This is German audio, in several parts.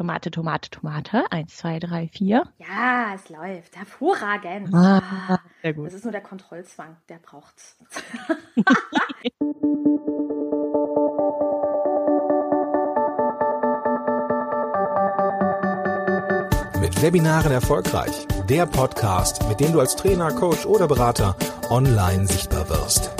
Tomate, Tomate, Tomate. Eins, zwei, drei, vier. Ja, es läuft. Hervorragend. Ah, sehr gut. Das ist nur der Kontrollzwang, der braucht's. Mit Webinaren erfolgreich. Der Podcast, mit dem du als Trainer, Coach oder Berater online sichtbar wirst.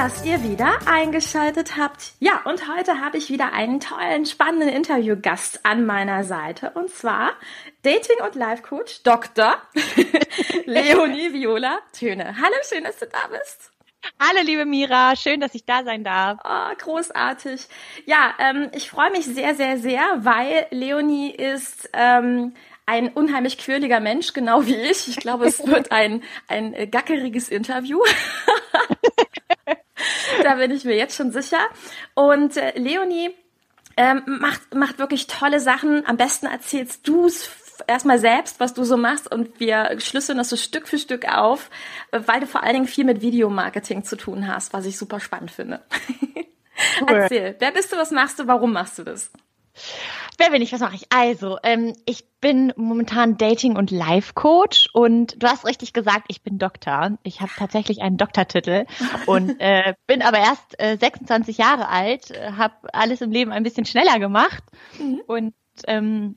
Dass ihr wieder eingeschaltet habt. Ja, und heute habe ich wieder einen tollen, spannenden Interviewgast an meiner Seite. Und zwar Dating- und Life-Coach Dr. Leonie Viola Töne. Hallo, schön, dass du da bist. Hallo, liebe Mira. Schön, dass ich da sein darf. Oh, großartig. Ja, ähm, ich freue mich sehr, sehr, sehr, weil Leonie ist ähm, ein unheimlich quirliger Mensch, genau wie ich. Ich glaube, es wird ein, ein äh, gackeriges Interview. da bin ich mir jetzt schon sicher. Und äh, Leonie ähm, macht, macht wirklich tolle Sachen. Am besten erzählst du es erstmal selbst, was du so machst und wir schlüsseln das so Stück für Stück auf, weil du vor allen Dingen viel mit Videomarketing zu tun hast, was ich super spannend finde. Cool. Erzähl, wer bist du, was machst du, warum machst du das? Wer bin ich, was mache ich? Also, ähm, ich bin momentan Dating- und Life-Coach und du hast richtig gesagt, ich bin Doktor. Ich habe tatsächlich einen Doktortitel und äh, bin aber erst äh, 26 Jahre alt, äh, habe alles im Leben ein bisschen schneller gemacht mhm. und ähm,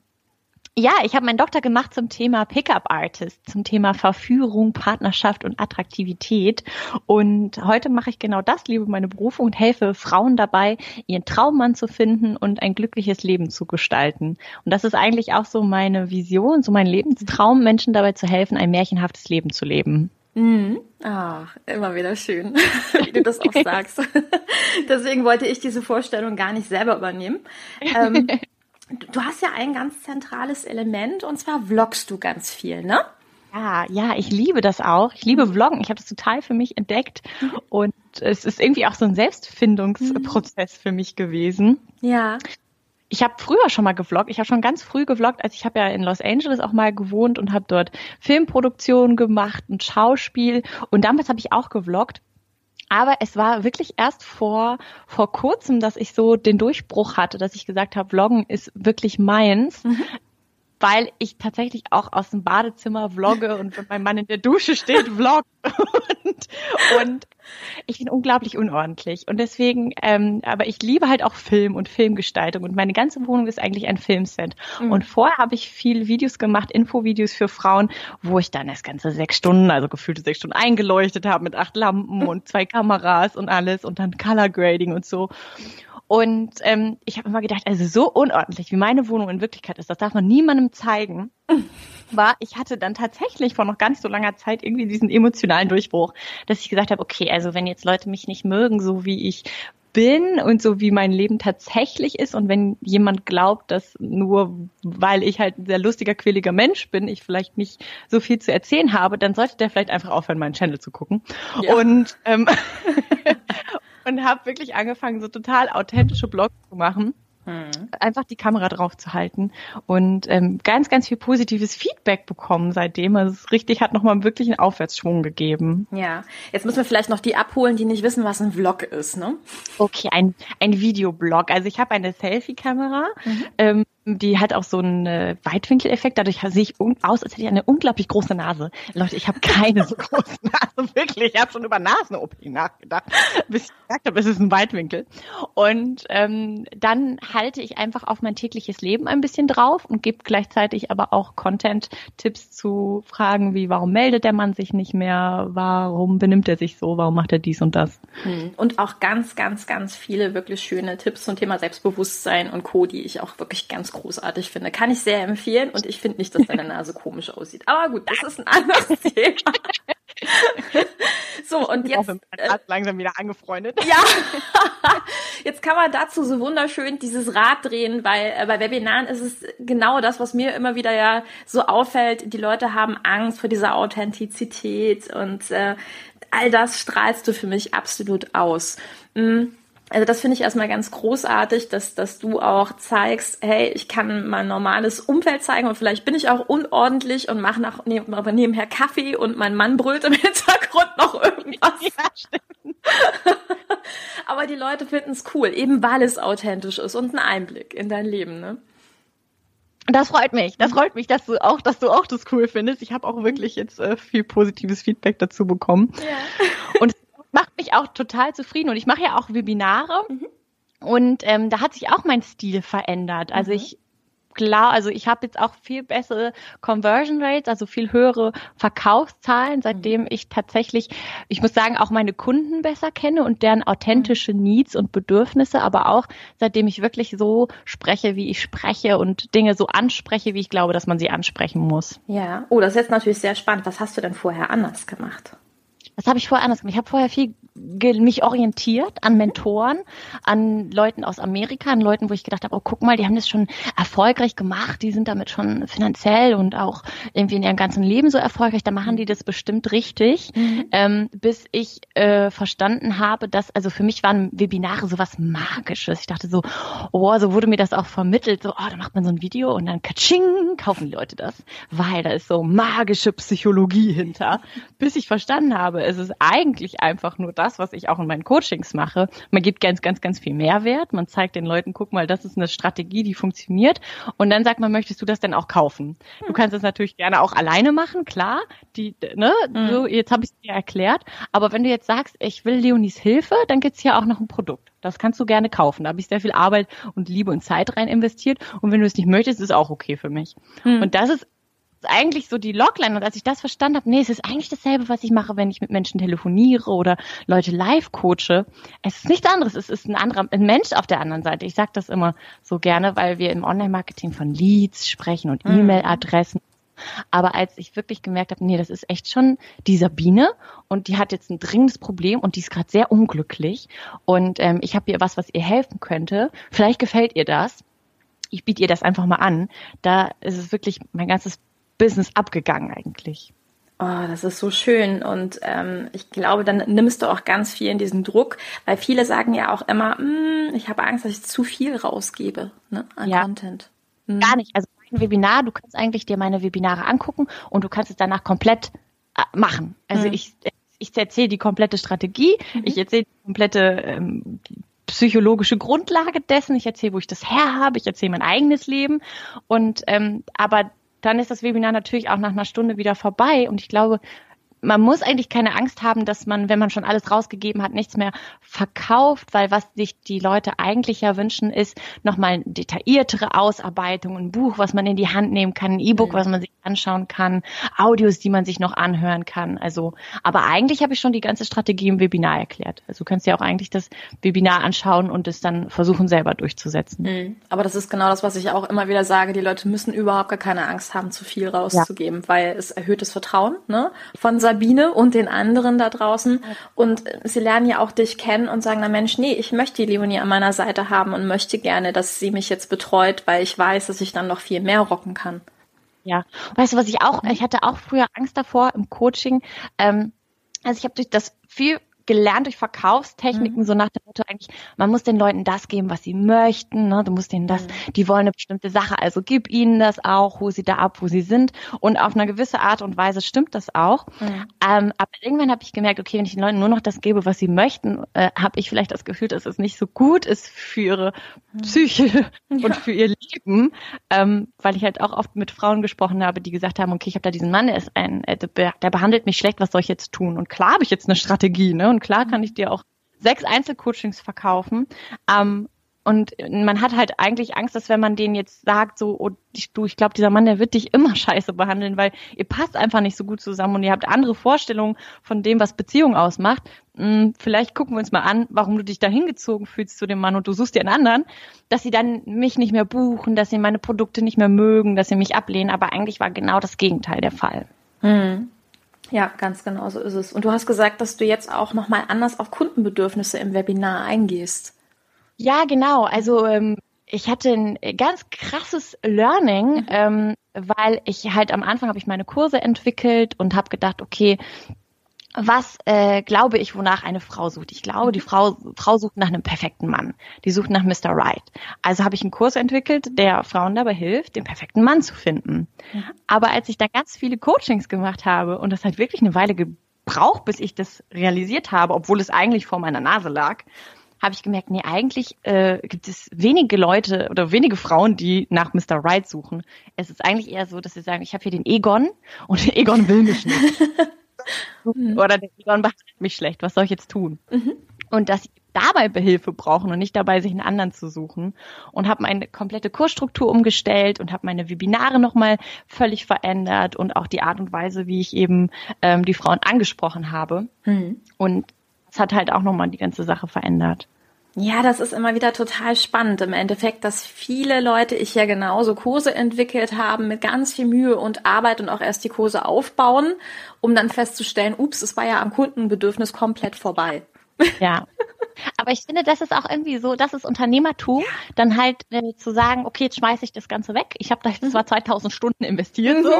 ja, ich habe meinen Doktor gemacht zum Thema Pickup Artist, zum Thema Verführung, Partnerschaft und Attraktivität. Und heute mache ich genau das, liebe meine Berufung und helfe Frauen dabei, ihren Traummann zu finden und ein glückliches Leben zu gestalten. Und das ist eigentlich auch so meine Vision, so mein Lebenstraum, Menschen dabei zu helfen, ein märchenhaftes Leben zu leben. Mhm. Ach, immer wieder schön, wie du das auch sagst. Deswegen wollte ich diese Vorstellung gar nicht selber übernehmen. Ähm, du hast ja ein ganz zentrales Element und zwar vloggst du ganz viel, ne? Ja, ja, ich liebe das auch. Ich liebe Vloggen. Ich habe das total für mich entdeckt und es ist irgendwie auch so ein Selbstfindungsprozess für mich gewesen. Ja. Ich habe früher schon mal gevloggt. Ich habe schon ganz früh gevloggt. Also ich habe ja in Los Angeles auch mal gewohnt und habe dort Filmproduktionen gemacht und Schauspiel. Und damals habe ich auch gevloggt. Aber es war wirklich erst vor, vor kurzem, dass ich so den Durchbruch hatte, dass ich gesagt habe, Vloggen ist wirklich meins. Mhm. Weil ich tatsächlich auch aus dem Badezimmer vlogge und wenn mein Mann in der Dusche steht, vloggt. Und, und ich bin unglaublich unordentlich. Und deswegen, ähm, aber ich liebe halt auch Film und Filmgestaltung. Und meine ganze Wohnung ist eigentlich ein Filmset. Mhm. Und vorher habe ich viele Videos gemacht, Infovideos für Frauen, wo ich dann das ganze sechs Stunden, also gefühlte sechs Stunden eingeleuchtet habe mit acht Lampen und zwei Kameras und alles und dann Color Grading und so. Und ähm, ich habe immer gedacht, also so unordentlich, wie meine Wohnung in Wirklichkeit ist, das darf man niemandem zeigen. War, ich hatte dann tatsächlich vor noch gar nicht so langer Zeit irgendwie diesen emotionalen Durchbruch, dass ich gesagt habe, okay, also wenn jetzt Leute mich nicht mögen, so wie ich bin und so wie mein Leben tatsächlich ist und wenn jemand glaubt, dass nur weil ich halt ein sehr lustiger, quäliger Mensch bin, ich vielleicht nicht so viel zu erzählen habe, dann sollte der vielleicht einfach aufhören, meinen Channel zu gucken. Ja. Und ähm, und habe wirklich angefangen, so total authentische Blogs zu machen. Hm. Einfach die Kamera drauf zu halten und ähm, ganz, ganz viel positives Feedback bekommen seitdem. Also es richtig hat nochmal wirklich einen Aufwärtsschwung gegeben. Ja, jetzt müssen wir vielleicht noch die abholen, die nicht wissen, was ein Vlog ist, ne? Okay, ein, ein Videoblog. Also ich habe eine Selfie-Kamera, mhm. ähm, die hat auch so einen äh, Weitwinkeleffekt. Dadurch sehe ich aus, als hätte ich eine unglaublich große Nase. Leute, ich habe keine so große Nase, wirklich. Ich habe schon über Nasen-OP nachgedacht, bis ich gesagt habe, es ist ein Weitwinkel. Und ähm, dann halte ich einfach auf mein tägliches Leben ein bisschen drauf und gebe gleichzeitig aber auch Content-Tipps zu Fragen wie, warum meldet der Mann sich nicht mehr? Warum benimmt er sich so? Warum macht er dies und das? Hm. Und auch ganz, ganz, ganz viele wirklich schöne Tipps zum Thema Selbstbewusstsein und Co., die ich auch wirklich ganz großartig finde. Kann ich sehr empfehlen und ich finde nicht, dass deine Nase komisch aussieht. Aber gut, das ist ein anderes Thema. so, und jetzt. Äh, langsam wieder angefreundet. Ja. jetzt kann man dazu so wunderschön dieses Rad drehen, weil äh, bei Webinaren ist es genau das, was mir immer wieder ja so auffällt. Die Leute haben Angst vor dieser Authentizität und äh, all das strahlst du für mich absolut aus. Mm, also das finde ich erstmal ganz großartig, dass, dass du auch zeigst, hey, ich kann mein normales Umfeld zeigen und vielleicht bin ich auch unordentlich und mache nach, ne, nebenher Kaffee und mein Mann brüllt im Hintergrund noch irgendwas. Ja, stimmt. Aber die Leute finden es cool, eben weil es authentisch ist und ein Einblick in dein Leben, ne? Das freut mich. Das freut mich, dass du auch, dass du auch das cool findest. Ich habe auch wirklich jetzt äh, viel positives Feedback dazu bekommen. Ja. Und macht mich auch total zufrieden. Und ich mache ja auch Webinare. Mhm. Und ähm, da hat sich auch mein Stil verändert. Also mhm. ich klar, also ich habe jetzt auch viel bessere Conversion Rates, also viel höhere Verkaufszahlen, seitdem mhm. ich tatsächlich, ich muss sagen, auch meine Kunden besser kenne und deren authentische mhm. Needs und Bedürfnisse, aber auch seitdem ich wirklich so spreche, wie ich spreche und Dinge so anspreche, wie ich glaube, dass man sie ansprechen muss. Ja, oh, das ist jetzt natürlich sehr spannend. Was hast du denn vorher anders gemacht? Was habe ich vorher anders gemacht? Ich habe vorher viel mich orientiert an Mentoren, an Leuten aus Amerika, an Leuten, wo ich gedacht habe, oh guck mal, die haben das schon erfolgreich gemacht, die sind damit schon finanziell und auch irgendwie in ihrem ganzen Leben so erfolgreich, da machen die das bestimmt richtig, mhm. ähm, bis ich äh, verstanden habe, dass, also für mich waren Webinare sowas Magisches. Ich dachte so, oh, so wurde mir das auch vermittelt, so, oh, da macht man so ein Video und dann katsching, kaufen die Leute das, weil da ist so magische Psychologie hinter, bis ich verstanden habe, es ist eigentlich einfach nur das, was ich auch in meinen Coachings mache. Man gibt ganz, ganz, ganz viel Mehrwert. Man zeigt den Leuten, guck mal, das ist eine Strategie, die funktioniert. Und dann sagt man, möchtest du das denn auch kaufen? Du hm. kannst das natürlich gerne auch alleine machen, klar. Die, ne, mhm. so, jetzt habe ich es dir erklärt. Aber wenn du jetzt sagst, ich will Leonis Hilfe, dann gibt's hier auch noch ein Produkt. Das kannst du gerne kaufen. Da habe ich sehr viel Arbeit und Liebe und Zeit rein investiert. Und wenn du es nicht möchtest, ist auch okay für mich. Mhm. Und das ist eigentlich so die Logline. Und als ich das verstanden habe, nee, es ist eigentlich dasselbe, was ich mache, wenn ich mit Menschen telefoniere oder Leute live coache. Es ist nichts anderes. Es ist ein anderer, ein Mensch auf der anderen Seite. Ich sage das immer so gerne, weil wir im Online-Marketing von Leads sprechen und mhm. E-Mail-Adressen. Aber als ich wirklich gemerkt habe, nee, das ist echt schon die Sabine und die hat jetzt ein dringendes Problem und die ist gerade sehr unglücklich und ähm, ich habe ihr was, was ihr helfen könnte. Vielleicht gefällt ihr das. Ich biete ihr das einfach mal an. Da ist es wirklich mein ganzes Business abgegangen eigentlich. Oh, das ist so schön und ähm, ich glaube, dann nimmst du auch ganz viel in diesen Druck, weil viele sagen ja auch immer, mm, ich habe Angst, dass ich zu viel rausgebe ne, an ja. Content. Mhm. Gar nicht. Also mein Webinar, du kannst eigentlich dir meine Webinare angucken und du kannst es danach komplett äh, machen. Also mhm. ich, ich erzähle die komplette Strategie, mhm. ich erzähle die komplette ähm, psychologische Grundlage dessen, ich erzähle, wo ich das her habe, ich erzähle mein eigenes Leben und ähm, aber dann ist das Webinar natürlich auch nach einer Stunde wieder vorbei. Und ich glaube, man muss eigentlich keine Angst haben, dass man, wenn man schon alles rausgegeben hat, nichts mehr verkauft, weil was sich die Leute eigentlich ja wünschen, ist nochmal detailliertere Ausarbeitung, ein Buch, was man in die Hand nehmen kann, ein E-Book, mhm. was man sich anschauen kann, Audios, die man sich noch anhören kann. Also, aber eigentlich habe ich schon die ganze Strategie im Webinar erklärt. Also du kannst ja auch eigentlich das Webinar anschauen und es dann versuchen selber durchzusetzen. Mhm. Aber das ist genau das, was ich auch immer wieder sage. Die Leute müssen überhaupt gar keine Angst haben, zu viel rauszugeben, ja. weil es erhöht das Vertrauen ne? von Sabine und den anderen da draußen. Und sie lernen ja auch dich kennen und sagen, na Mensch, nee, ich möchte die Leonie an meiner Seite haben und möchte gerne, dass sie mich jetzt betreut, weil ich weiß, dass ich dann noch viel mehr rocken kann. Ja, weißt du, was ich auch, ich hatte auch früher Angst davor im Coaching. Ähm, also ich habe durch das viel gelernt durch Verkaufstechniken, mhm. so nach dem Motto eigentlich, man muss den Leuten das geben, was sie möchten, ne? du musst ihnen das, mhm. die wollen eine bestimmte Sache, also gib ihnen das auch, hol sie da ab, wo sie sind und auf eine gewisse Art und Weise stimmt das auch. Mhm. Ähm, aber irgendwann habe ich gemerkt, okay, wenn ich den Leuten nur noch das gebe, was sie möchten, äh, habe ich vielleicht das Gefühl, dass es nicht so gut ist für ihre mhm. Psyche ja. und für ihr Leben, ähm, weil ich halt auch oft mit Frauen gesprochen habe, die gesagt haben, okay, ich habe da diesen Mann, der ist ein, äh, der behandelt mich schlecht, was soll ich jetzt tun? Und klar habe ich jetzt eine Strategie, ne? Und klar kann ich dir auch sechs Einzelcoachings verkaufen. Ähm, und man hat halt eigentlich Angst, dass wenn man denen jetzt sagt, so, oh, du, ich glaube, dieser Mann, der wird dich immer scheiße behandeln, weil ihr passt einfach nicht so gut zusammen und ihr habt andere Vorstellungen von dem, was Beziehung ausmacht. Hm, vielleicht gucken wir uns mal an, warum du dich da hingezogen fühlst zu dem Mann und du suchst dir einen anderen, dass sie dann mich nicht mehr buchen, dass sie meine Produkte nicht mehr mögen, dass sie mich ablehnen. Aber eigentlich war genau das Gegenteil der Fall. Hm. Ja, ganz genau so ist es. Und du hast gesagt, dass du jetzt auch nochmal anders auf Kundenbedürfnisse im Webinar eingehst. Ja, genau. Also ähm, ich hatte ein ganz krasses Learning, mhm. ähm, weil ich halt am Anfang habe ich meine Kurse entwickelt und habe gedacht, okay, was äh, glaube ich, wonach eine Frau sucht? Ich glaube, die Frau, Frau sucht nach einem perfekten Mann. Die sucht nach Mr. Right. Also habe ich einen Kurs entwickelt, der Frauen dabei hilft, den perfekten Mann zu finden. Mhm. Aber als ich da ganz viele Coachings gemacht habe und das hat wirklich eine Weile gebraucht, bis ich das realisiert habe, obwohl es eigentlich vor meiner Nase lag, habe ich gemerkt, nee, eigentlich äh, gibt es wenige Leute oder wenige Frauen, die nach Mr. Right suchen. Es ist eigentlich eher so, dass sie sagen, ich habe hier den Egon und Egon will mich nicht. Mhm. Oder der Egon behandelt mich schlecht, was soll ich jetzt tun? Mhm. Und dass sie dabei Behilfe brauchen und nicht dabei, sich einen anderen zu suchen. Und habe meine komplette Kursstruktur umgestellt und habe meine Webinare nochmal völlig verändert und auch die Art und Weise, wie ich eben ähm, die Frauen angesprochen habe. Mhm. Und das hat halt auch nochmal die ganze Sache verändert. Ja, das ist immer wieder total spannend im Endeffekt, dass viele Leute, ich ja genauso Kurse entwickelt haben mit ganz viel Mühe und Arbeit und auch erst die Kurse aufbauen, um dann festzustellen, ups, es war ja am Kundenbedürfnis komplett vorbei. Ja. Aber ich finde, das ist auch irgendwie so, das ist Unternehmertum, ja. dann halt äh, zu sagen, okay, jetzt schmeiße ich das Ganze weg. Ich habe da jetzt zwar 2000 Stunden investiert, so.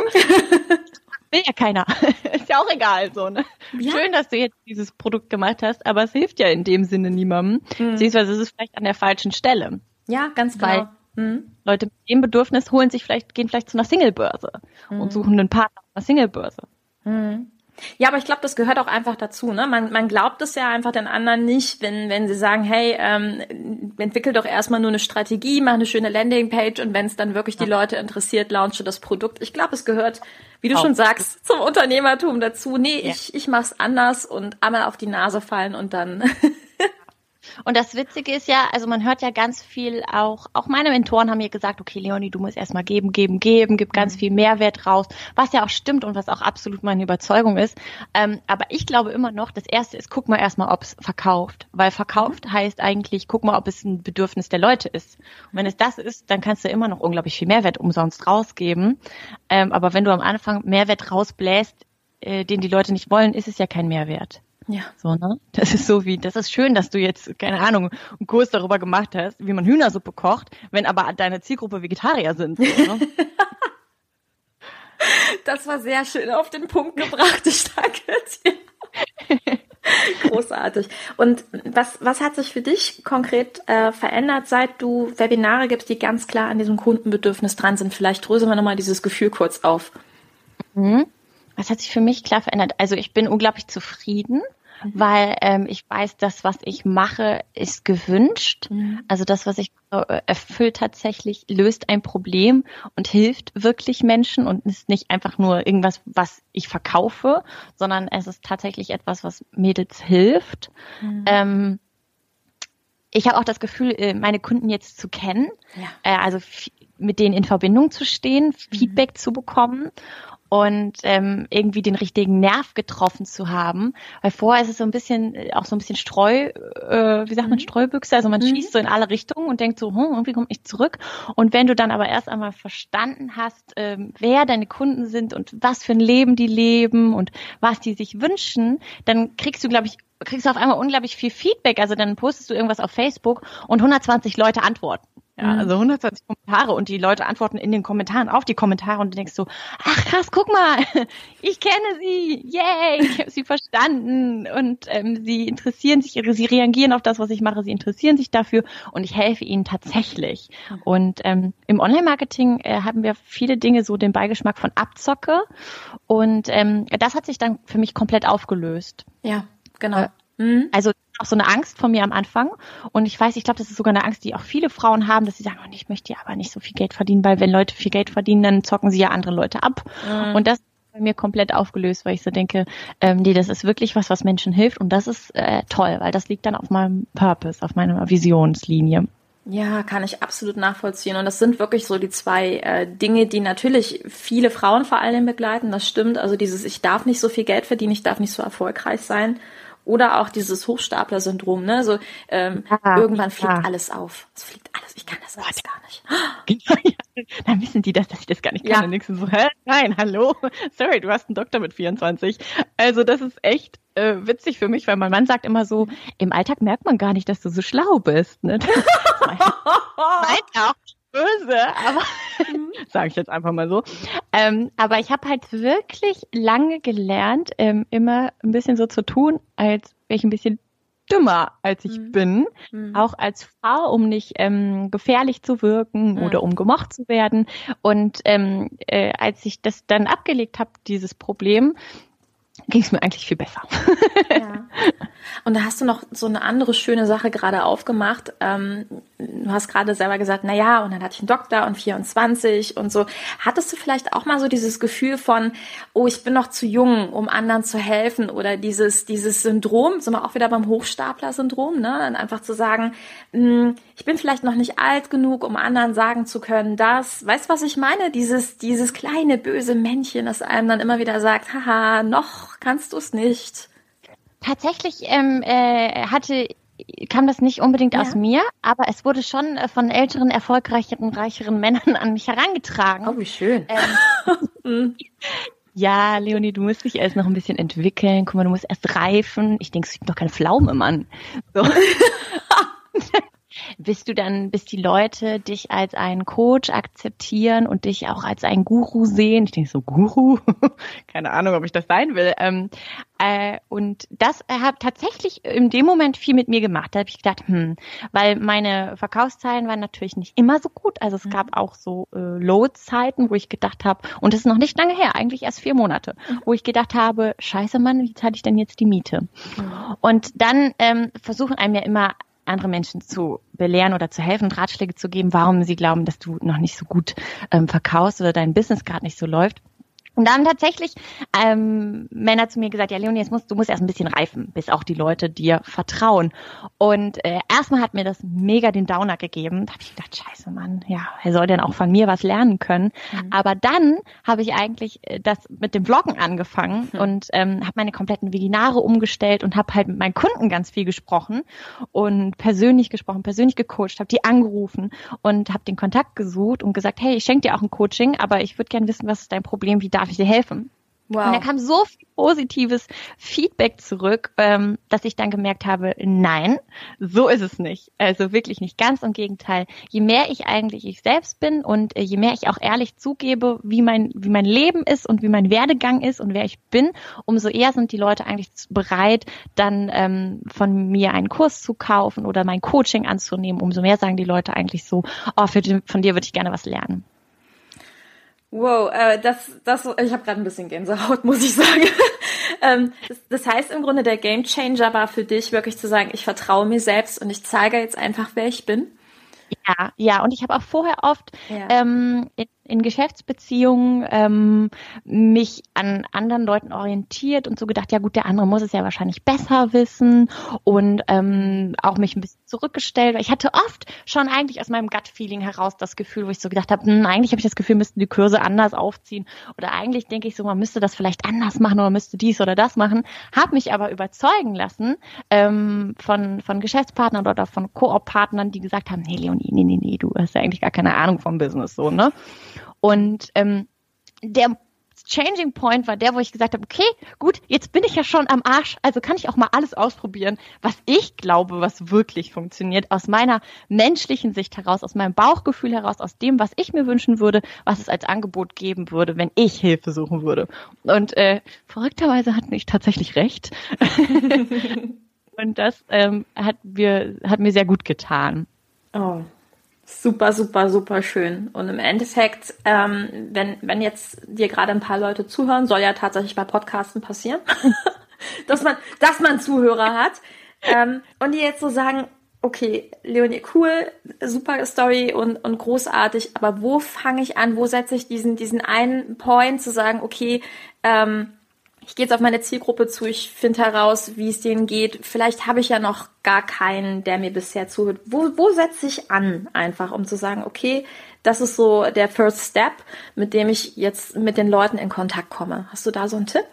Will ja keiner. ist ja auch egal, so, ne? Ja. Schön, dass du jetzt dieses Produkt gemacht hast, aber es hilft ja in dem Sinne niemandem. Mhm. Beziehungsweise ist es vielleicht an der falschen Stelle. Ja, ganz genau. Weil mhm. Leute mit dem Bedürfnis holen sich vielleicht, gehen vielleicht zu einer Singlebörse mhm. und suchen einen Partner auf einer Singlebörse. Mhm. Ja, aber ich glaube, das gehört auch einfach dazu. Ne? Man, man glaubt es ja einfach den anderen nicht, wenn, wenn sie sagen, hey, ähm, entwickel doch erstmal nur eine Strategie, mach eine schöne Landingpage und wenn es dann wirklich die Leute interessiert, launche das Produkt. Ich glaube, es gehört, wie du auch. schon sagst, zum Unternehmertum dazu. Nee, ja. ich, ich mach's anders und einmal auf die Nase fallen und dann Und das Witzige ist ja, also man hört ja ganz viel auch, auch meine Mentoren haben mir gesagt, okay, Leonie, du musst erstmal geben, geben, geben, gib ganz mhm. viel Mehrwert raus, was ja auch stimmt und was auch absolut meine Überzeugung ist. Ähm, aber ich glaube immer noch, das erste ist, guck mal erstmal, ob es verkauft. Weil verkauft mhm. heißt eigentlich, guck mal, ob es ein Bedürfnis der Leute ist. Und wenn es das ist, dann kannst du immer noch unglaublich viel Mehrwert umsonst rausgeben. Ähm, aber wenn du am Anfang Mehrwert rausbläst, äh, den die Leute nicht wollen, ist es ja kein Mehrwert. Ja. So, ne? Das ist so wie, das ist schön, dass du jetzt, keine Ahnung, einen Kurs darüber gemacht hast, wie man Hühnersuppe kocht, wenn aber deine Zielgruppe Vegetarier sind. So, ne? das war sehr schön auf den Punkt gebracht. Ich danke dir. Großartig. Und was, was hat sich für dich konkret äh, verändert, seit du Webinare gibst, die ganz klar an diesem Kundenbedürfnis dran sind? Vielleicht dröseln wir nochmal dieses Gefühl kurz auf. Mhm. Was hat sich für mich klar verändert? Also ich bin unglaublich zufrieden, mhm. weil ähm, ich weiß, das, was ich mache, ist gewünscht. Mhm. Also das, was ich äh, erfüllt tatsächlich, löst ein Problem und hilft wirklich Menschen und ist nicht einfach nur irgendwas, was ich verkaufe, sondern es ist tatsächlich etwas, was Mädels hilft. Mhm. Ähm, ich habe auch das Gefühl, äh, meine Kunden jetzt zu kennen, ja. Äh, also mit denen in Verbindung zu stehen, mhm. Feedback zu bekommen und ähm, irgendwie den richtigen Nerv getroffen zu haben. Weil vorher ist es so ein bisschen, äh, auch so ein bisschen Streu, äh, wie sagt man, mhm. Streubüchse, also man mhm. schießt so in alle Richtungen und denkt so, hm, irgendwie kommt nicht zurück. Und wenn du dann aber erst einmal verstanden hast, ähm, wer deine Kunden sind und was für ein Leben die leben und was die sich wünschen, dann kriegst du, glaube ich, kriegst du auf einmal unglaublich viel Feedback. Also dann postest du irgendwas auf Facebook und 120 Leute antworten. Ja, mhm. also 120 Kommentare und die Leute antworten in den Kommentaren auf die Kommentare und du denkst so, ach krass, guck mal, ich kenne sie, yay, ich habe sie verstanden und ähm, sie interessieren sich, sie reagieren auf das, was ich mache, sie interessieren sich dafür und ich helfe ihnen tatsächlich. Mhm. Und ähm, im Online-Marketing äh, haben wir viele Dinge so den Beigeschmack von Abzocke und ähm, das hat sich dann für mich komplett aufgelöst. Ja, genau. Äh, mhm. Also auch so eine Angst von mir am Anfang. Und ich weiß, ich glaube, das ist sogar eine Angst, die auch viele Frauen haben, dass sie sagen, oh, ich möchte ja aber nicht so viel Geld verdienen, weil wenn Leute viel Geld verdienen, dann zocken sie ja andere Leute ab. Mhm. Und das ist bei mir komplett aufgelöst, weil ich so denke, ähm, nee, das ist wirklich was, was Menschen hilft. Und das ist äh, toll, weil das liegt dann auf meinem Purpose, auf meiner Visionslinie. Ja, kann ich absolut nachvollziehen. Und das sind wirklich so die zwei äh, Dinge, die natürlich viele Frauen vor allem begleiten. Das stimmt. Also dieses, ich darf nicht so viel Geld verdienen, ich darf nicht so erfolgreich sein. Oder auch dieses Hochstapler-Syndrom, ne? So ähm, ja, irgendwann fliegt ja. alles auf. Es fliegt alles. Ich kann das alles gar nicht. Genau, ja. Dann wissen die das, dass ich das gar nicht kann. Ja. Und nix so, hä? Nein, hallo. Sorry, du hast einen Doktor mit 24. Also das ist echt äh, witzig für mich, weil mein Mann sagt immer so, im Alltag merkt man gar nicht, dass du so schlau bist. Ne? Meint auch böse, aber mhm. sage ich jetzt einfach mal so. Ähm, aber ich habe halt wirklich lange gelernt, ähm, immer ein bisschen so zu tun, als wäre ich ein bisschen dümmer, als ich mhm. bin, mhm. auch als Frau, um nicht ähm, gefährlich zu wirken mhm. oder um gemocht zu werden. Und ähm, äh, als ich das dann abgelegt habe, dieses Problem, ging es mir eigentlich viel besser. Ja. Und da hast du noch so eine andere schöne Sache gerade aufgemacht. Ähm, du hast gerade selber gesagt, na ja, und dann hatte ich einen Doktor und 24 und so. Hattest du vielleicht auch mal so dieses Gefühl von, oh, ich bin noch zu jung, um anderen zu helfen oder dieses, dieses Syndrom, sind wir auch wieder beim Hochstapler-Syndrom, ne? Dann einfach zu sagen, mh, hm, ich bin vielleicht noch nicht alt genug, um anderen sagen zu können, dass, weißt du, was ich meine? Dieses, dieses kleine böse Männchen, das einem dann immer wieder sagt, haha, noch kannst du es nicht. Tatsächlich ähm, äh, hatte kam das nicht unbedingt ja. aus mir, aber es wurde schon äh, von älteren, erfolgreicheren, reicheren Männern an mich herangetragen. Oh, wie schön. Ähm, ja, Leonie, du musst dich erst noch ein bisschen entwickeln. Guck mal, du musst erst reifen. Ich denke, es gibt noch keine Pflaume, Mann. So. bis du dann, bis die Leute dich als einen Coach akzeptieren und dich auch als einen Guru sehen. Ich denke so, Guru? Keine Ahnung, ob ich das sein will. Ähm, äh, und das hat tatsächlich in dem Moment viel mit mir gemacht. Da habe ich gedacht, hm, weil meine Verkaufszahlen waren natürlich nicht immer so gut. Also es mhm. gab auch so äh, Low-Zeiten, wo ich gedacht habe, und das ist noch nicht lange her, eigentlich erst vier Monate, mhm. wo ich gedacht habe, scheiße Mann, wie zahle ich denn jetzt die Miete? Mhm. Und dann ähm, versuchen einem ja immer andere Menschen zu belehren oder zu helfen und Ratschläge zu geben, warum sie glauben, dass du noch nicht so gut ähm, verkaufst oder dein Business gerade nicht so läuft. Und da haben tatsächlich ähm, Männer zu mir gesagt, ja Leonie, jetzt musst, du musst erst ein bisschen reifen, bis auch die Leute dir vertrauen. Und äh, erstmal hat mir das mega den Downer gegeben. Da habe ich gedacht, scheiße Mann, ja, er soll denn auch von mir was lernen können. Mhm. Aber dann habe ich eigentlich äh, das mit dem Vloggen angefangen mhm. und ähm, habe meine kompletten Webinare umgestellt und habe halt mit meinen Kunden ganz viel gesprochen und persönlich gesprochen, persönlich gecoacht, habe die angerufen und habe den Kontakt gesucht und gesagt, hey, ich schenke dir auch ein Coaching, aber ich würde gerne wissen, was ist dein Problem, wie darf darf ich dir helfen? Wow. Und da kam so viel positives Feedback zurück, ähm, dass ich dann gemerkt habe, nein, so ist es nicht. Also wirklich nicht. Ganz im Gegenteil. Je mehr ich eigentlich ich selbst bin und äh, je mehr ich auch ehrlich zugebe, wie mein, wie mein Leben ist und wie mein Werdegang ist und wer ich bin, umso eher sind die Leute eigentlich bereit, dann ähm, von mir einen Kurs zu kaufen oder mein Coaching anzunehmen. Umso mehr sagen die Leute eigentlich so, oh, für, von dir würde ich gerne was lernen. Wow, äh, das, das, ich habe gerade ein bisschen Gänsehaut, muss ich sagen. ähm, das, heißt im Grunde, der Game Changer war für dich wirklich zu sagen, ich vertraue mir selbst und ich zeige jetzt einfach, wer ich bin. Ja, ja, und ich habe auch vorher oft ja. ähm, in, in Geschäftsbeziehungen ähm, mich an anderen Leuten orientiert und so gedacht, ja gut, der andere muss es ja wahrscheinlich besser wissen und ähm, auch mich ein bisschen zurückgestellt. Ich hatte oft schon eigentlich aus meinem Gut-Feeling heraus das Gefühl, wo ich so gedacht habe, hm, eigentlich habe ich das Gefühl, müssten die Kurse anders aufziehen oder eigentlich denke ich so, man müsste das vielleicht anders machen oder müsste dies oder das machen. Habe mich aber überzeugen lassen ähm, von von Geschäftspartnern oder von Koop-Partnern, die gesagt haben, nee Leonie, nee, nee, nee, du hast ja eigentlich gar keine Ahnung vom Business so, ne? Und ähm, der Changing Point war der, wo ich gesagt habe, okay, gut, jetzt bin ich ja schon am Arsch, also kann ich auch mal alles ausprobieren, was ich glaube, was wirklich funktioniert, aus meiner menschlichen Sicht heraus, aus meinem Bauchgefühl heraus, aus dem, was ich mir wünschen würde, was es als Angebot geben würde, wenn ich Hilfe suchen würde. Und äh, verrückterweise hatten ich tatsächlich recht. Und das ähm, hat, mir, hat mir sehr gut getan. Oh, Super, super, super schön. Und im Endeffekt, ähm, wenn, wenn jetzt dir gerade ein paar Leute zuhören, soll ja tatsächlich bei Podcasten passieren, dass man, dass man Zuhörer hat. Ähm, und die jetzt so sagen, okay, Leonie, cool, super Story und, und großartig, aber wo fange ich an, wo setze ich diesen, diesen einen Point zu sagen, okay, ähm, ich gehe jetzt auf meine Zielgruppe zu, ich finde heraus, wie es denen geht. Vielleicht habe ich ja noch gar keinen, der mir bisher zuhört. Wo, wo setze ich an einfach, um zu sagen, okay, das ist so der First Step, mit dem ich jetzt mit den Leuten in Kontakt komme. Hast du da so einen Tipp?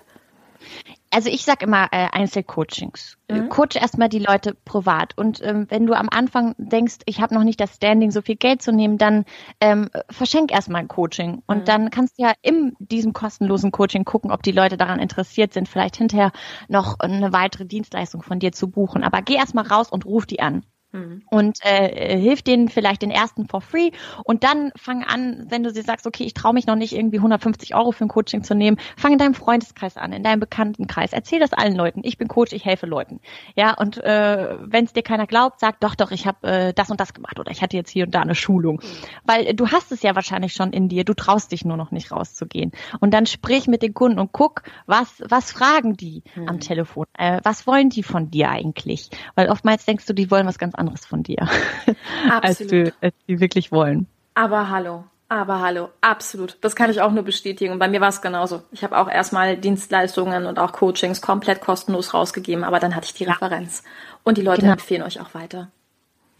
Also ich sag immer äh, Einzelcoachings. Mhm. Coach erstmal die Leute privat. Und ähm, wenn du am Anfang denkst, ich habe noch nicht das Standing, so viel Geld zu nehmen, dann ähm, verschenk erstmal ein Coaching. Und mhm. dann kannst du ja in diesem kostenlosen Coaching gucken, ob die Leute daran interessiert sind, vielleicht hinterher noch eine weitere Dienstleistung von dir zu buchen. Aber geh erstmal raus und ruf die an. Mhm. Und äh, hilf denen vielleicht den ersten for free und dann fang an, wenn du sie sagst, okay, ich traue mich noch nicht irgendwie 150 Euro für ein Coaching zu nehmen, fang in deinem Freundeskreis an, in deinem Bekanntenkreis, erzähl das allen Leuten. Ich bin Coach, ich helfe Leuten. Ja, und äh, wenn es dir keiner glaubt, sag doch, doch, ich habe äh, das und das gemacht oder ich hatte jetzt hier und da eine Schulung, weil du hast es ja wahrscheinlich schon in dir, du traust dich nur noch nicht rauszugehen. Und dann sprich mit den Kunden und guck, was was fragen die mhm. am Telefon, äh, was wollen die von dir eigentlich? Weil oftmals denkst du, die wollen was ganz anderes von dir, als, du, als die wirklich wollen. Aber hallo, aber hallo, absolut. Das kann ich auch nur bestätigen. Und bei mir war es genauso. Ich habe auch erstmal Dienstleistungen und auch Coachings komplett kostenlos rausgegeben, aber dann hatte ich die Referenz. Und die Leute genau. empfehlen euch auch weiter.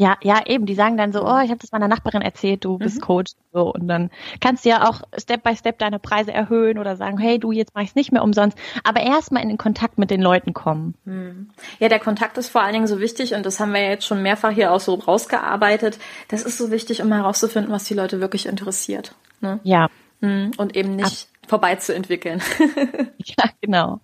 Ja, ja, eben. Die sagen dann so, oh, ich habe das meiner Nachbarin erzählt, du bist mhm. Coach. So und dann kannst du ja auch Step by Step deine Preise erhöhen oder sagen, hey, du jetzt mach ich's nicht mehr umsonst. Aber erstmal in den Kontakt mit den Leuten kommen. Mhm. Ja, der Kontakt ist vor allen Dingen so wichtig und das haben wir jetzt schon mehrfach hier auch so rausgearbeitet. Das ist so wichtig, um herauszufinden, was die Leute wirklich interessiert. Ne? Ja. Mhm. Und eben nicht Ab vorbei zu entwickeln. ja, genau.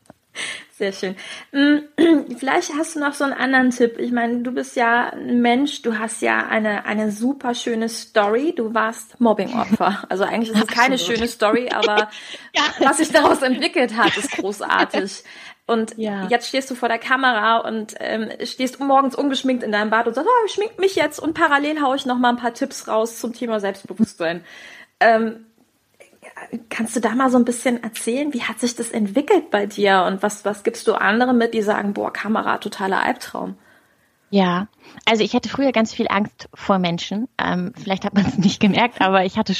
Sehr schön. Mm, vielleicht hast du noch so einen anderen Tipp. Ich meine, du bist ja ein Mensch, du hast ja eine, eine super schöne Story. Du warst Mobbingopfer. Also eigentlich ist es keine schöne Story, aber ja. was sich daraus entwickelt hat, ist großartig. Und ja. jetzt stehst du vor der Kamera und ähm, stehst morgens ungeschminkt in deinem Bad und sagst, oh, ich schmink mich jetzt und parallel haue ich noch mal ein paar Tipps raus zum Thema Selbstbewusstsein. Ähm, Kannst du da mal so ein bisschen erzählen, wie hat sich das entwickelt bei dir und was, was gibst du anderen mit, die sagen, boah, Kamera, totaler Albtraum? Ja, also ich hatte früher ganz viel Angst vor Menschen. Ähm, vielleicht hat man es nicht gemerkt, aber ich hatte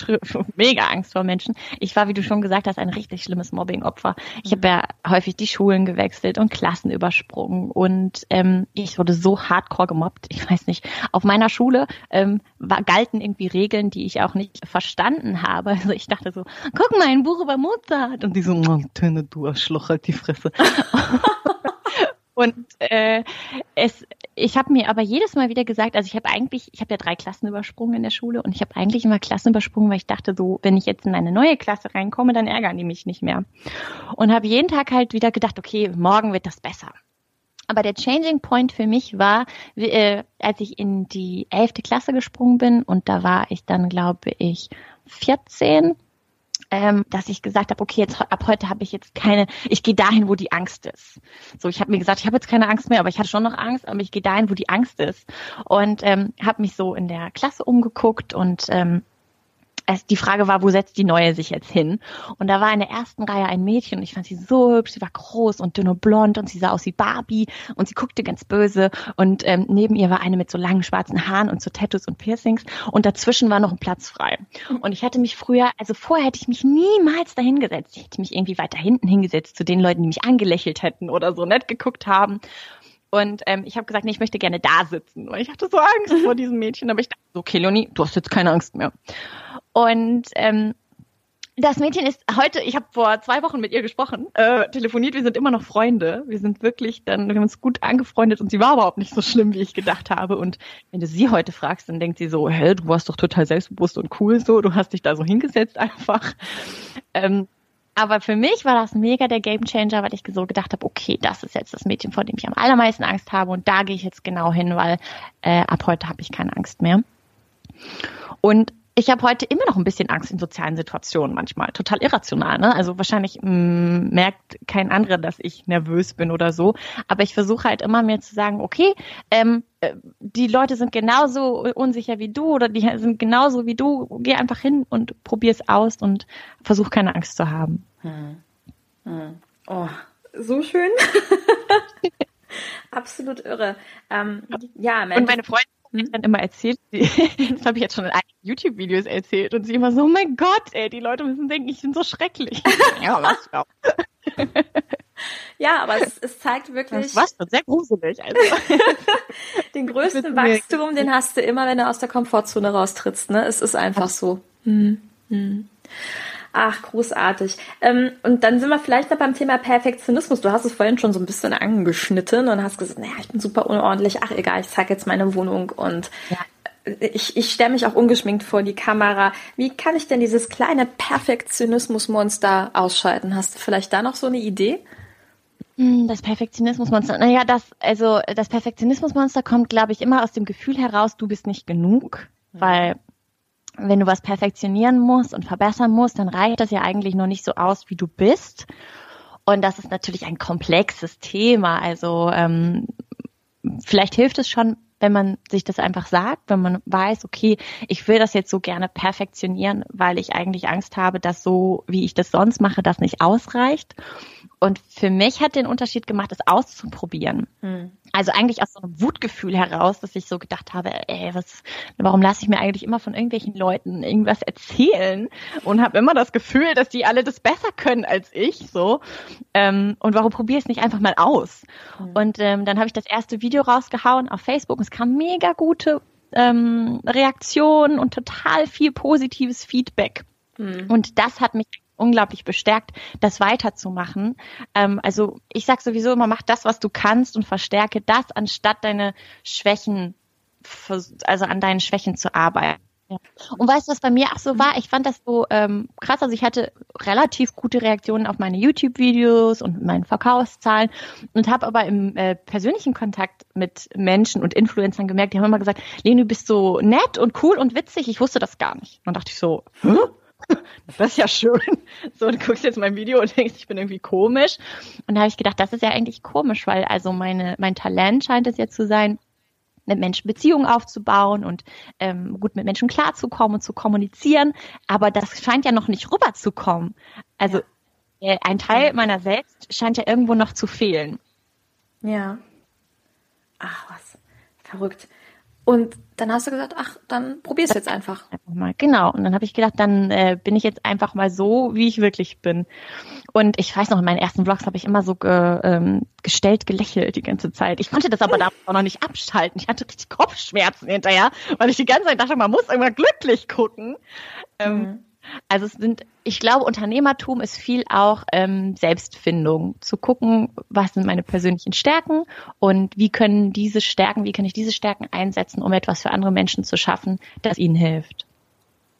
mega Angst vor Menschen. Ich war, wie du schon gesagt hast, ein richtig schlimmes Mobbing-Opfer. Ich habe ja häufig die Schulen gewechselt und Klassen übersprungen und ähm, ich wurde so hardcore gemobbt. Ich weiß nicht. Auf meiner Schule ähm, war, galten irgendwie Regeln, die ich auch nicht verstanden habe. Also ich dachte so, guck mal, ein Buch über Mozart. Und die so, Töne, du Arschloch, halt die Fresse. Und äh, es, ich habe mir aber jedes Mal wieder gesagt, also ich habe eigentlich, ich habe ja drei Klassen übersprungen in der Schule und ich habe eigentlich immer Klassen übersprungen, weil ich dachte so, wenn ich jetzt in eine neue Klasse reinkomme, dann ärgern die mich nicht mehr. Und habe jeden Tag halt wieder gedacht, okay, morgen wird das besser. Aber der Changing Point für mich war, äh, als ich in die elfte Klasse gesprungen bin und da war ich dann, glaube ich, 14 ähm, dass ich gesagt habe, okay, jetzt ab heute habe ich jetzt keine, ich gehe dahin, wo die Angst ist. So, ich habe mir gesagt, ich habe jetzt keine Angst mehr, aber ich hatte schon noch Angst, aber ich gehe dahin, wo die Angst ist. Und ähm, habe mich so in der Klasse umgeguckt und ähm, es, die Frage war, wo setzt die Neue sich jetzt hin? Und da war in der ersten Reihe ein Mädchen und ich fand sie so hübsch, sie war groß und dünn und blond und sie sah aus wie Barbie und sie guckte ganz böse und ähm, neben ihr war eine mit so langen schwarzen Haaren und so Tattoos und Piercings und dazwischen war noch ein Platz frei. Und ich hatte mich früher, also vorher hätte ich mich niemals dahin gesetzt. Ich hätte mich irgendwie weiter hinten hingesetzt zu den Leuten, die mich angelächelt hätten oder so nett geguckt haben. Und ähm, ich habe gesagt, nee, ich möchte gerne da sitzen, weil ich hatte so Angst vor diesem Mädchen. Aber ich dachte, okay, Leonie, du hast jetzt keine Angst mehr. Und ähm, das Mädchen ist heute, ich habe vor zwei Wochen mit ihr gesprochen, äh, telefoniert, wir sind immer noch Freunde. Wir sind wirklich dann, wir haben uns gut angefreundet und sie war überhaupt nicht so schlimm, wie ich gedacht habe. Und wenn du sie heute fragst, dann denkt sie so, hä, du warst doch total selbstbewusst und cool so, du hast dich da so hingesetzt einfach. Ähm, aber für mich war das mega der Gamechanger, weil ich so gedacht habe, okay, das ist jetzt das Mädchen, vor dem ich am allermeisten Angst habe und da gehe ich jetzt genau hin, weil äh, ab heute habe ich keine Angst mehr. Und ich habe heute immer noch ein bisschen Angst in sozialen Situationen manchmal. Total irrational, ne? Also wahrscheinlich mh, mm, merkt kein anderer, dass ich nervös bin oder so. Aber ich versuche halt immer mir zu sagen, okay, ähm, äh, die Leute sind genauso unsicher wie du oder die sind genauso wie du. Geh einfach hin und probier es aus und versuch keine Angst zu haben. Hm. Hm. Oh, so schön. Absolut irre. Ähm, ja, und meine Freundin mhm. dann immer erzählt, das habe ich jetzt schon in einigen YouTube-Videos erzählt und sie immer so, oh mein Gott, ey, die Leute müssen denken, ich bin so schrecklich. ja, was ja. ja, aber es, es zeigt wirklich. Das war schon sehr gruselig. Also. den größten Wachstum, den hast du immer, wenn du aus der Komfortzone raustrittst. Ne? Es ist einfach so. Mhm. Mhm. Ach, großartig. Ähm, und dann sind wir vielleicht noch beim Thema Perfektionismus. Du hast es vorhin schon so ein bisschen angeschnitten und hast gesagt, naja, ich bin super unordentlich. Ach, egal, ich zeige jetzt meine Wohnung und ja. ich, ich stelle mich auch ungeschminkt vor die Kamera. Wie kann ich denn dieses kleine Perfektionismusmonster ausschalten? Hast du vielleicht da noch so eine Idee? Hm, das Perfektionismusmonster. Naja, das, also das Perfektionismusmonster kommt, glaube ich, immer aus dem Gefühl heraus, du bist nicht genug. Mhm. Weil wenn du was perfektionieren musst und verbessern musst, dann reicht das ja eigentlich noch nicht so aus, wie du bist. Und das ist natürlich ein komplexes Thema. Also ähm, vielleicht hilft es schon, wenn man sich das einfach sagt, wenn man weiß, okay, ich will das jetzt so gerne perfektionieren, weil ich eigentlich Angst habe, dass so, wie ich das sonst mache, das nicht ausreicht. Und für mich hat den Unterschied gemacht, es auszuprobieren. Hm. Also eigentlich aus so einem Wutgefühl heraus, dass ich so gedacht habe, ey, was, warum lasse ich mir eigentlich immer von irgendwelchen Leuten irgendwas erzählen und habe immer das Gefühl, dass die alle das besser können als ich, so. Ähm, und warum probiere ich es nicht einfach mal aus? Hm. Und ähm, dann habe ich das erste Video rausgehauen auf Facebook und es kam mega gute ähm, Reaktionen und total viel positives Feedback. Hm. Und das hat mich unglaublich bestärkt, das weiterzumachen. Ähm, also ich sag sowieso immer, mach das, was du kannst und verstärke das, anstatt deine Schwächen, also an deinen Schwächen zu arbeiten. Ja. Und weißt du, was bei mir auch so war? Ich fand das so ähm, krass. Also ich hatte relativ gute Reaktionen auf meine YouTube-Videos und meine Verkaufszahlen und habe aber im äh, persönlichen Kontakt mit Menschen und Influencern gemerkt, die haben immer gesagt, Leni, du bist so nett und cool und witzig. Ich wusste das gar nicht. Und dann dachte ich so, Hä? Das ist ja schön. So, du guckst jetzt mein Video und denkst, ich bin irgendwie komisch. Und da habe ich gedacht, das ist ja eigentlich komisch, weil also meine, mein Talent scheint es jetzt zu sein, mit Menschen Beziehungen aufzubauen und ähm, gut mit Menschen klarzukommen und zu kommunizieren. Aber das scheint ja noch nicht rüberzukommen. Also ja. äh, ein Teil meiner selbst scheint ja irgendwo noch zu fehlen. Ja. Ach was, verrückt. Und dann hast du gesagt, ach, dann probier's jetzt einfach. Einfach mal, genau. Und dann habe ich gedacht, dann äh, bin ich jetzt einfach mal so, wie ich wirklich bin. Und ich weiß noch, in meinen ersten Vlogs habe ich immer so ge, ähm, gestellt gelächelt die ganze Zeit. Ich konnte das aber damals auch noch nicht abschalten. Ich hatte richtig Kopfschmerzen hinterher, weil ich die ganze Zeit dachte, man muss immer glücklich gucken. Ähm, mhm. Also es sind, ich glaube, Unternehmertum ist viel auch ähm, Selbstfindung, zu gucken, was sind meine persönlichen Stärken und wie können diese Stärken, wie kann ich diese Stärken einsetzen, um etwas für andere Menschen zu schaffen, das ihnen hilft.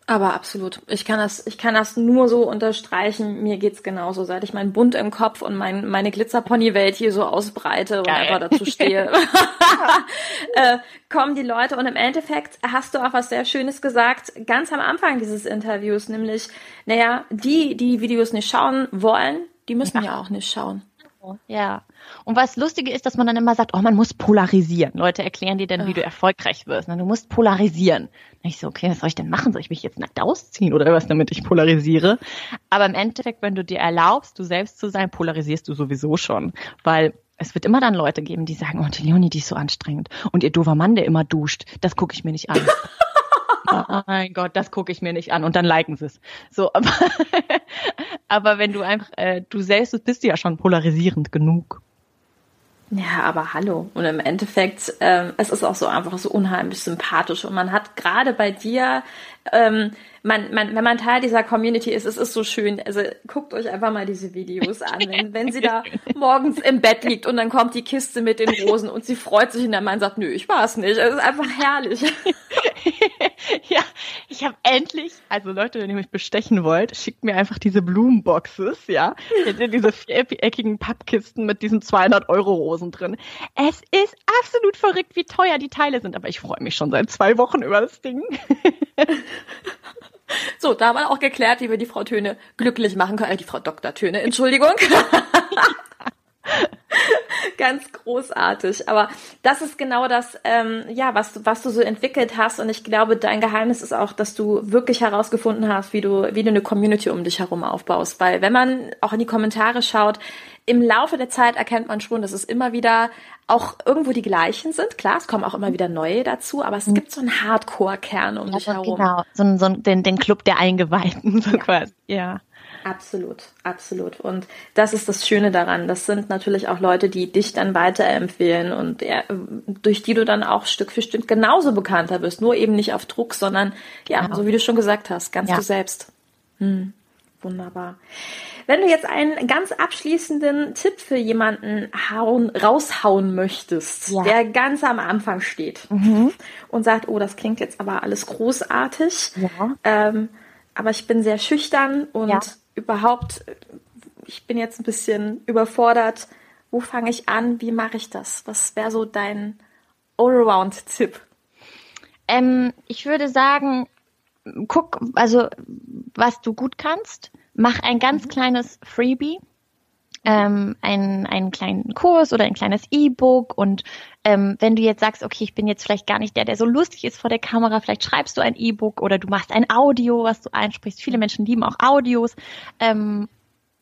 Aber absolut. Ich kann das, ich kann das nur so unterstreichen. Mir geht's genauso. Seit ich meinen Bund im Kopf und mein, meine Glitzerpony-Welt hier so ausbreite Geil. und einfach dazu stehe, äh, kommen die Leute. Und im Endeffekt hast du auch was sehr Schönes gesagt, ganz am Anfang dieses Interviews, nämlich, naja, die, die die Videos nicht schauen wollen, die müssen ja, ja auch nicht schauen. Ja. Und was Lustige ist, dass man dann immer sagt, oh, man muss polarisieren. Leute erklären dir dann, wie du erfolgreich wirst. Du musst polarisieren. Und ich so, okay, was soll ich denn machen? Soll ich mich jetzt nackt ausziehen oder was, damit ich polarisiere? Aber im Endeffekt, wenn du dir erlaubst, du selbst zu sein, polarisierst du sowieso schon. Weil es wird immer dann Leute geben, die sagen, oh, die Leonie, die ist so anstrengend. Und ihr doofer Mann, der immer duscht, das gucke ich mir nicht an. oh mein Gott, das gucke ich mir nicht an und dann liken sie es. So, aber, aber wenn du einfach, äh, du selbst bist ja schon polarisierend genug. Ja, aber hallo. Und im Endeffekt, ähm, es ist auch so einfach so unheimlich sympathisch. Und man hat gerade bei dir, ähm, man, man, wenn man Teil dieser Community ist, es ist so schön. Also guckt euch einfach mal diese Videos an. Wenn, wenn sie da morgens im Bett liegt und dann kommt die Kiste mit den Rosen und sie freut sich und der Mann sagt, nö, ich war es nicht. Es ist einfach herrlich. ja, ich habe endlich, also Leute, wenn ihr mich bestechen wollt, schickt mir einfach diese Blumenboxes, ja. diese viereckigen Pappkisten mit diesen 200 Euro Rosen drin. Es ist absolut verrückt, wie teuer die Teile sind, aber ich freue mich schon seit zwei Wochen über das Ding. So, da haben wir auch geklärt, wie wir die Frau Töne glücklich machen können. Äh, die Frau Dr. Töne, Entschuldigung. Ganz großartig. Aber das ist genau das, ähm, ja, was, was du so entwickelt hast. Und ich glaube, dein Geheimnis ist auch, dass du wirklich herausgefunden hast, wie du, wie du eine Community um dich herum aufbaust. Weil wenn man auch in die Kommentare schaut, im Laufe der Zeit erkennt man schon, dass es immer wieder auch irgendwo die gleichen sind. Klar, es kommen auch immer wieder neue dazu, aber es mhm. gibt so einen Hardcore-Kern um ja, dich herum. Genau, so, so den, den Club der Eingeweihten, so ja. quasi. Ja. Absolut, absolut. Und das ist das Schöne daran. Das sind natürlich auch Leute, die dich dann weiterempfehlen und ja, durch die du dann auch Stück für Stück genauso bekannter wirst. Nur eben nicht auf Druck, sondern ja, genau. so wie du schon gesagt hast, ganz ja. du selbst. Hm. Wunderbar. Wenn du jetzt einen ganz abschließenden Tipp für jemanden hauen, raushauen möchtest, ja. der ganz am Anfang steht mhm. und sagt, oh, das klingt jetzt aber alles großartig, ja. ähm, aber ich bin sehr schüchtern und überhaupt, ich bin jetzt ein bisschen überfordert. Wo fange ich an? Wie mache ich das? Was wäre so dein Allround-Tipp? Ähm, ich würde sagen, guck, also was du gut kannst, mach ein ganz mhm. kleines Freebie, ähm, einen, einen kleinen Kurs oder ein kleines E-Book und ähm, wenn du jetzt sagst, okay, ich bin jetzt vielleicht gar nicht der, der so lustig ist vor der Kamera, vielleicht schreibst du ein E-Book oder du machst ein Audio, was du einsprichst. Viele Menschen lieben auch Audios ähm,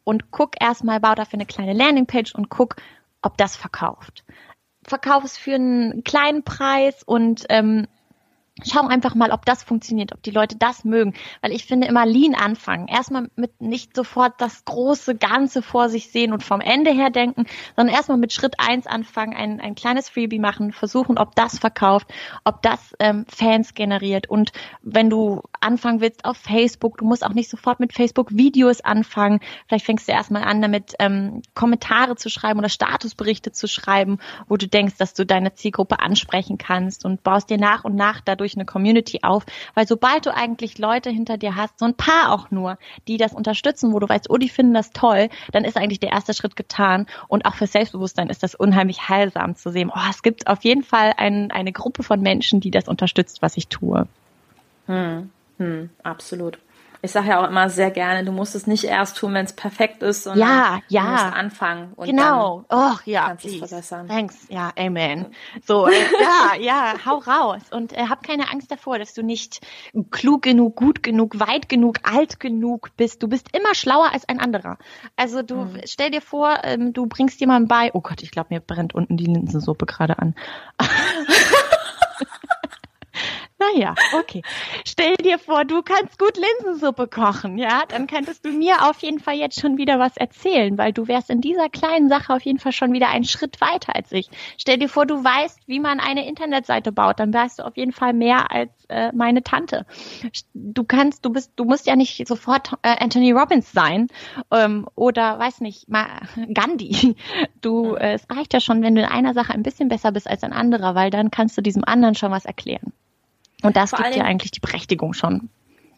und guck erstmal, bau dafür eine kleine Landingpage und guck, ob das verkauft. Verkauf es für einen kleinen Preis und ähm, Schau einfach mal, ob das funktioniert, ob die Leute das mögen. Weil ich finde immer Lean anfangen. Erstmal mit nicht sofort das große Ganze vor sich sehen und vom Ende her denken, sondern erstmal mit Schritt eins anfangen, ein, ein kleines Freebie machen, versuchen, ob das verkauft, ob das ähm, Fans generiert. Und wenn du anfangen willst auf Facebook, du musst auch nicht sofort mit Facebook-Videos anfangen. Vielleicht fängst du erstmal an, damit ähm, Kommentare zu schreiben oder Statusberichte zu schreiben, wo du denkst, dass du deine Zielgruppe ansprechen kannst und baust dir nach und nach dadurch dadurch eine Community auf, weil sobald du eigentlich Leute hinter dir hast, so ein paar auch nur, die das unterstützen, wo du weißt, oh, die finden das toll, dann ist eigentlich der erste Schritt getan und auch für Selbstbewusstsein ist das unheimlich heilsam zu sehen. Oh, es gibt auf jeden Fall ein, eine Gruppe von Menschen, die das unterstützt, was ich tue. Hm, hm, absolut ich sage ja auch immer sehr gerne, du musst es nicht erst tun, wenn es perfekt ist, sondern ja, ja. du musst anfangen und genau. dann oh, ja, kannst es verbessern. Thanks, ja, amen. So, äh, ja, ja, hau raus und äh, hab keine Angst davor, dass du nicht klug genug, gut genug, weit genug, alt genug bist. Du bist immer schlauer als ein anderer. Also du hm. stell dir vor, ähm, du bringst jemandem bei, oh Gott, ich glaube, mir brennt unten die Linsensuppe gerade an. Naja, okay. Stell dir vor, du kannst gut Linsensuppe kochen, ja? Dann könntest du mir auf jeden Fall jetzt schon wieder was erzählen, weil du wärst in dieser kleinen Sache auf jeden Fall schon wieder einen Schritt weiter als ich. Stell dir vor, du weißt, wie man eine Internetseite baut, dann weißt du auf jeden Fall mehr als äh, meine Tante. Du kannst, du bist, du musst ja nicht sofort äh, Anthony Robbins sein ähm, oder weiß nicht, mal Gandhi. Du, äh, es reicht ja schon, wenn du in einer Sache ein bisschen besser bist als ein anderer, weil dann kannst du diesem anderen schon was erklären. Und das Vor gibt ja eigentlich die Berechtigung schon.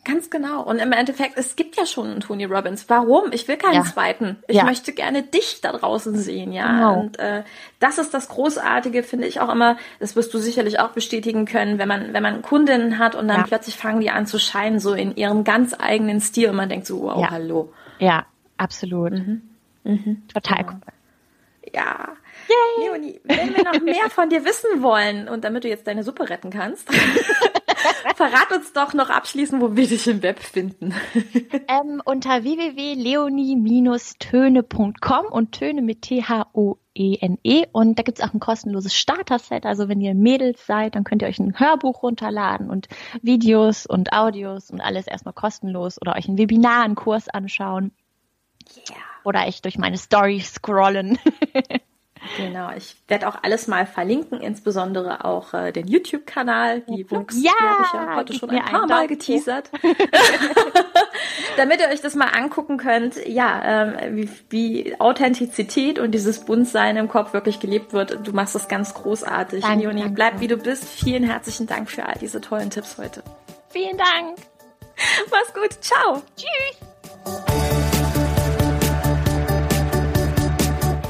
Ganz genau. Und im Endeffekt, es gibt ja schon einen Tony Robbins. Warum? Ich will keinen ja. zweiten. Ich ja. möchte gerne dich da draußen sehen, ja. Genau. Und äh, das ist das Großartige, finde ich auch immer. Das wirst du sicherlich auch bestätigen können, wenn man wenn man Kundinnen hat und dann ja. plötzlich fangen die an zu scheinen, so in ihrem ganz eigenen Stil und man denkt so, wow, hallo. Ja, absolut. Mhm. Mhm. Total cool. Ja. Yay. Leonie, wenn wir noch mehr von dir wissen wollen und damit du jetzt deine Suppe retten kannst, verrat uns doch noch abschließend, wo wir dich im Web finden. ähm, unter www.leonie-töne.com und Töne mit T-H-O-E-N-E -E. und da gibt's auch ein kostenloses Starter-Set. Also wenn ihr Mädels seid, dann könnt ihr euch ein Hörbuch runterladen und Videos und Audios und alles erstmal kostenlos oder euch ein Webinar, einen Kurs anschauen. Yeah. Oder echt durch meine Story scrollen. Genau, ich werde auch alles mal verlinken, insbesondere auch äh, den YouTube-Kanal. Die wuchs, ja, glaube ich, ja heute schon ein paar Mal geteasert. Damit ihr euch das mal angucken könnt, ja, ähm, wie, wie Authentizität und dieses Buntsein im Kopf wirklich gelebt wird. Du machst das ganz großartig. Danke, Leonie, danke. bleib wie du bist. Vielen herzlichen Dank für all diese tollen Tipps heute. Vielen Dank. Mach's gut. Ciao. Tschüss.